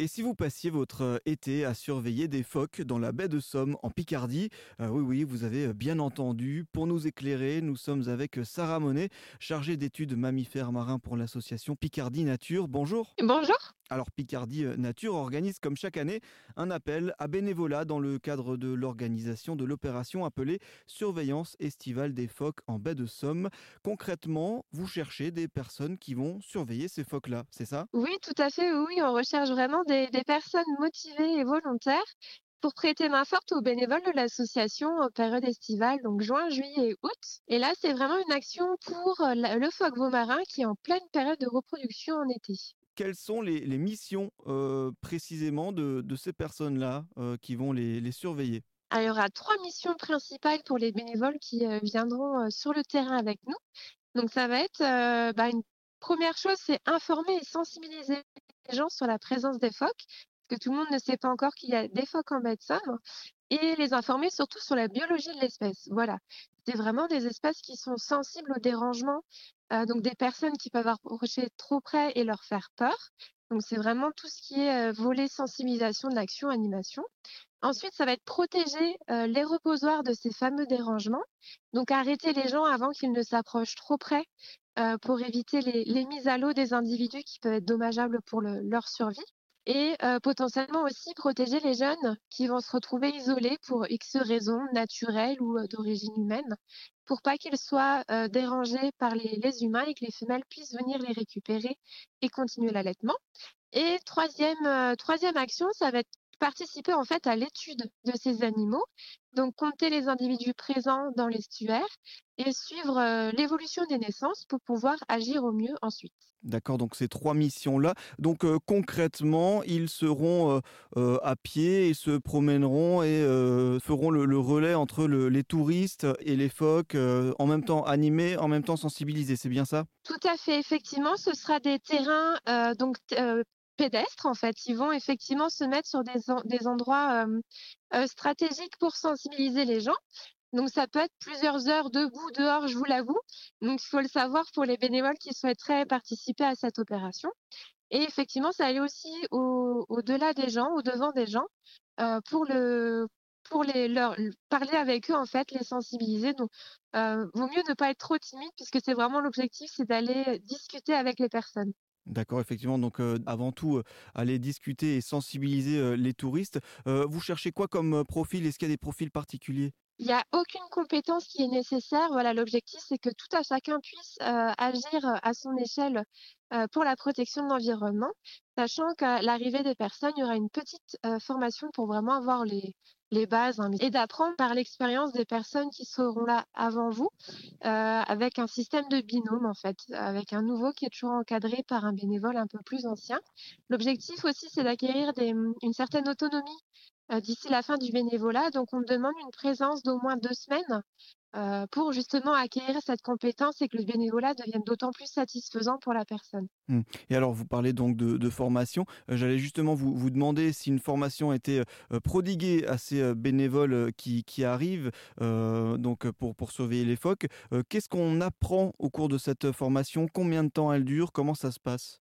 Et si vous passiez votre euh, été à surveiller des phoques dans la baie de Somme en Picardie, euh, oui oui, vous avez euh, bien entendu. Pour nous éclairer, nous sommes avec Sarah Monet, chargée d'études mammifères marins pour l'association Picardie Nature. Bonjour. Bonjour. Alors Picardie Nature organise comme chaque année un appel à bénévolat dans le cadre de l'organisation de l'opération appelée Surveillance estivale des phoques en baie de Somme. Concrètement, vous cherchez des personnes qui vont surveiller ces phoques-là, c'est ça? Oui, tout à fait. Oui, on recherche vraiment des, personnes motivées et volontaires pour prêter main forte aux bénévoles de l'association en période estivale, donc juin, juillet et août. Et là, c'est vraiment une action pour euh, le phoque marin qui est en pleine période de reproduction en été. Quelles sont les, missions euh, précisément de, ces personnes-là euh, qui vont les, surveiller? Il y aura trois missions principales pour les bénévoles qui euh, viendront sur le terrain avec nous. Donc, ça va être bah, une première chose, c'est informer et sensibiliser les gens sur la présence des phoques, parce que tout le monde ne sait pas encore qu'il y a des phoques en baie Somme, et les informer surtout sur la biologie de l'espèce. Voilà, c'est vraiment des espèces qui sont sensibles au dérangement, donc des personnes qui peuvent approcher trop près et leur faire peur. Donc, c'est vraiment tout ce qui est euh, volet sensibilisation de l'action, animation. Ensuite, ça va être protéger euh, les reposoirs de ces fameux dérangements. Donc, arrêter les gens avant qu'ils ne s'approchent trop près pour éviter les, les mises à l'eau des individus qui peuvent être dommageables pour le- leur survie. Et potentiellement aussi protéger les jeunes qui vont se retrouver isolés pour X raisons naturelles ou d'origine humaine, pour pas qu'ils soient dérangés par les, les humains et que les femelles puissent venir les récupérer et continuer l'allaitement. Et troisième, troisième action, ça va être participer en fait à l'étude de ces animaux, donc compter les individus présents dans l'estuaire et suivre euh, l'évolution des naissances pour pouvoir agir au mieux ensuite. D'accord, donc ces trois missions-là. Donc euh, concrètement, ils seront euh, à pied et se promèneront et feront le, le relais entre le- les touristes et les phoques, en même temps animés, en même temps sensibilisés. C'est bien ça? Tout à fait, effectivement, ce sera des terrains donc pédestres en fait. Ils vont effectivement se mettre sur des, des endroits euh, stratégiques pour sensibiliser les gens. Donc ça peut être plusieurs heures debout dehors, je vous l'avoue. Donc il faut le savoir pour les bénévoles qui souhaiteraient participer à cette opération. Et effectivement, ça allait aussi au- au-delà des gens, au devant des gens, euh, pour les leur parler avec eux en fait, les sensibiliser. Donc euh, vaut mieux ne pas être trop timide puisque c'est vraiment l'objectif, c'est d'aller discuter avec les personnes. D'accord, effectivement. Donc avant tout, aller discuter et sensibiliser les touristes. Vous cherchez quoi comme profil? Est-ce qu'il y a des profils particuliers? Il n'y a aucune compétence qui est nécessaire. Voilà, l'objectif, c'est que tout à chacun puisse euh, agir euh, à son échelle euh, pour la protection de l'environnement, sachant qu'à l'arrivée des personnes, il y aura une petite formation pour vraiment avoir les, bases hein, et d'apprendre par l'expérience des personnes qui seront là avant vous, avec un système de binôme en fait, avec un nouveau qui est toujours encadré par un bénévole un peu plus ancien. L'objectif aussi, c'est d'acquérir une certaine autonomie d'ici la fin du bénévolat. Donc, on demande une présence d'au moins deux semaines euh, pour justement acquérir cette compétence et que le bénévolat devienne d'autant plus satisfaisant pour la personne. Hmm. Et alors, vous parlez donc de, de formation. Euh, J'allais justement vous, vous demander si une formation était euh, prodiguée à ces bénévoles qui, qui arrivent euh, donc pour, pour surveiller les phoques. Qu'est-ce qu'on apprend au cours de cette formation? Combien de temps elle dure? Comment ça se passe?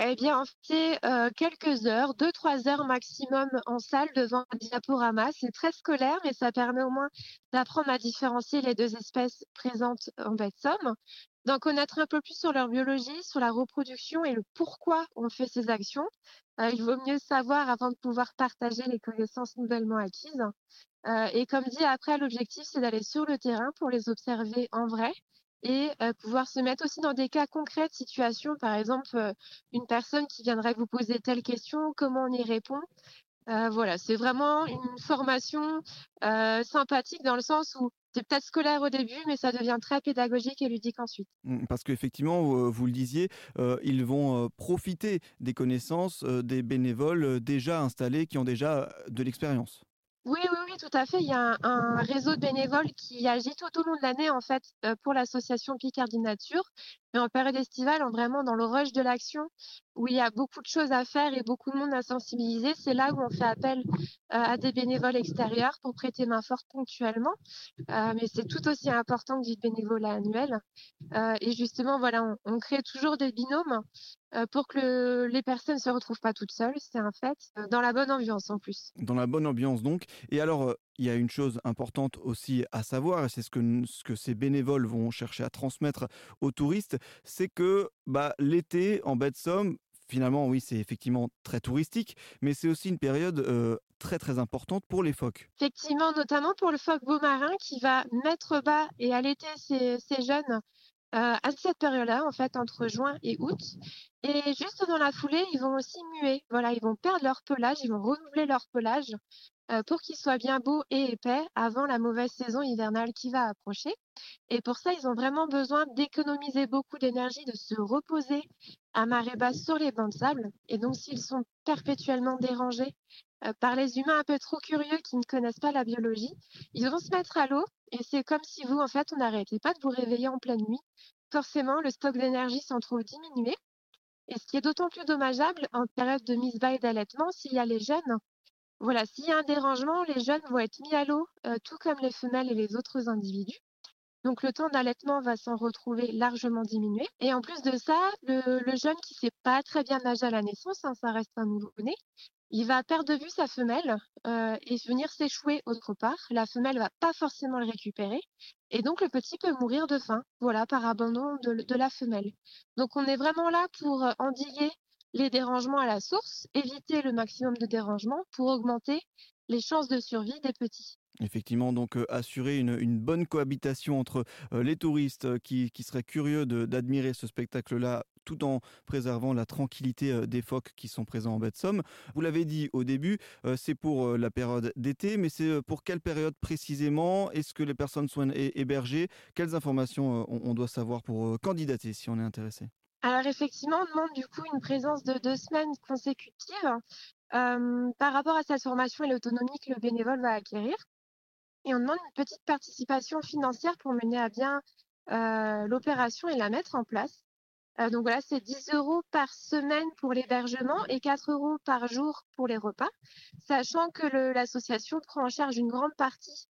Eh bien, c'est euh, quelques heures, deux, trois heures maximum en salle devant un diaporama. C'est très scolaire, mais ça permet au moins d'apprendre à différencier les deux espèces présentes en baie Somme, d'en connaître un peu plus sur leur biologie, sur la reproduction et le pourquoi on fait ces actions. Euh, il vaut mieux savoir avant de pouvoir partager les connaissances nouvellement acquises. Euh, et comme dit, après, l'objectif, c'est d'aller sur le terrain pour les observer en vrai et euh, pouvoir se mettre aussi dans des cas concrets de situation. Par exemple, une personne qui viendrait vous poser telle question, comment on y répond Euh, Voilà, c'est vraiment une formation euh, sympathique dans le sens où c'est peut-être scolaire au début, mais ça devient très pédagogique et ludique ensuite. Hmm, Parce qu'effectivement, euh, vous le disiez, euh, ils vont profiter des connaissances des bénévoles déjà installés qui ont déjà de l'expérience. Oui, oui, oui, tout à fait. Il y a un, un réseau de bénévoles qui agit tout au long de l'année, en fait, pour l'association Picardie Nature. Mais en période estivale, vraiment dans le rush de l'action, où il y a beaucoup de choses à faire et beaucoup de monde à sensibiliser, c'est là où on fait appel à des bénévoles extérieurs pour prêter main forte ponctuellement. mais c'est tout aussi important que du bénévolat annuel. et justement, voilà, on, crée toujours des binômes euh, pour que les personnes ne se retrouvent pas toutes seules, c'est un fait, euh, dans la bonne ambiance en plus. Dans la bonne ambiance donc. Et alors, euh, il y a une chose importante aussi à savoir, et c'est ce que, ce que ces bénévoles vont chercher à transmettre aux touristes, c'est que bah, l'été en baie de Somme, finalement, oui, c'est effectivement très touristique, mais c'est aussi une période très très importante pour les phoques. Effectivement, notamment pour le phoque beau marin qui va mettre bas et allaiter ses, ses jeunes euh, à cette période-là, en fait, entre juin et août. Et juste dans la foulée, ils vont aussi muer. Voilà, ils vont perdre leur pelage, ils vont renouveler leur pelage euh, pour qu'ils soient bien beaux et épais avant la mauvaise saison hivernale qui va approcher. Et pour ça, ils ont vraiment besoin d'économiser beaucoup d'énergie, de se reposer à marée basse sur les bancs de sable. Et donc, s'ils sont perpétuellement dérangés euh, par les humains un peu trop curieux qui ne connaissent pas la biologie, ils vont se mettre à l'eau et c'est comme si vous, en fait, on n'arrêtait pas de vous réveiller en pleine nuit. Forcément, le stock d'énergie s'en trouve diminué. Et ce qui est d'autant plus dommageable en période de mise bas et d'allaitement, s'il y a les jeunes, voilà, s'il y a un dérangement, les jeunes vont être mis à l'eau, euh, tout comme les femelles et les autres individus. Donc le temps d'allaitement va s'en retrouver largement diminué. Et en plus de ça, le, jeune qui ne sait pas très bien nager à la naissance, hein, ça reste un nouveau-né, il va perdre de vue sa femelle euh, et venir s'échouer autre part. La femelle va pas forcément le récupérer et donc le petit peut mourir de faim, voilà, par abandon de, la femelle. Donc on est vraiment là pour euh, endiguer les dérangements à la source, éviter le maximum de dérangements pour augmenter les chances de survie des petits. Effectivement, donc euh, assurer une, bonne cohabitation entre les touristes qui, qui, seraient curieux d'admirer ce spectacle-là tout en préservant la tranquillité euh, des phoques qui sont présents en baie de Somme. Vous l'avez dit au début, euh, c'est pour euh, la période d'été, mais c'est pour quelle période précisément? Est-ce que les personnes sont hébergées? Quelles informations on, doit savoir pour candidater si on est intéressé? Alors effectivement, on demande du coup une présence de deux semaines consécutives par rapport à cette formation et l'autonomie que le bénévole va acquérir. Et on demande une petite participation financière pour mener à bien l'opération et la mettre en place. Euh, donc voilà, c'est 10 euros par semaine pour l'hébergement et 4 euros par jour pour les repas, sachant que l'association prend en charge une grande partie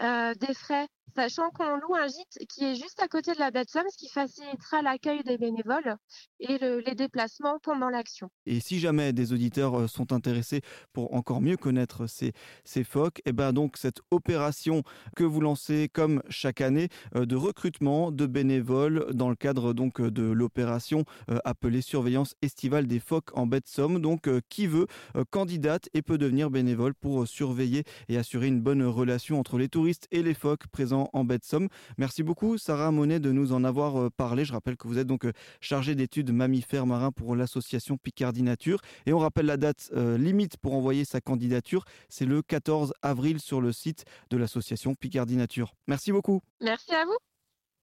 euh, des frais sachant qu'on loue un gîte qui est juste à côté de la Somme, ce qui facilitera l'accueil des bénévoles et les déplacements pendant l'action. Et si jamais des auditeurs euh, sont intéressés pour encore mieux connaître ces, ces phoques, et eh ben donc cette opération que vous lancez comme chaque année euh, de recrutement de bénévoles dans le cadre donc euh, de l'opération appelée surveillance estivale des phoques en baie de Somme. Donc qui veut candidate et peut devenir bénévole pour surveiller et assurer une bonne relation entre les touristes et les phoques présents en baie de Somme. Merci beaucoup Sarah Monet de nous en avoir euh, parlé. Je rappelle que vous êtes donc euh, chargée d'études mammifères marins pour l'association Picardie Nature. Et on rappelle la date euh, limite pour envoyer sa candidature, c'est le 14 avril sur le site de l'association Picardie Nature. Merci beaucoup. Merci à vous.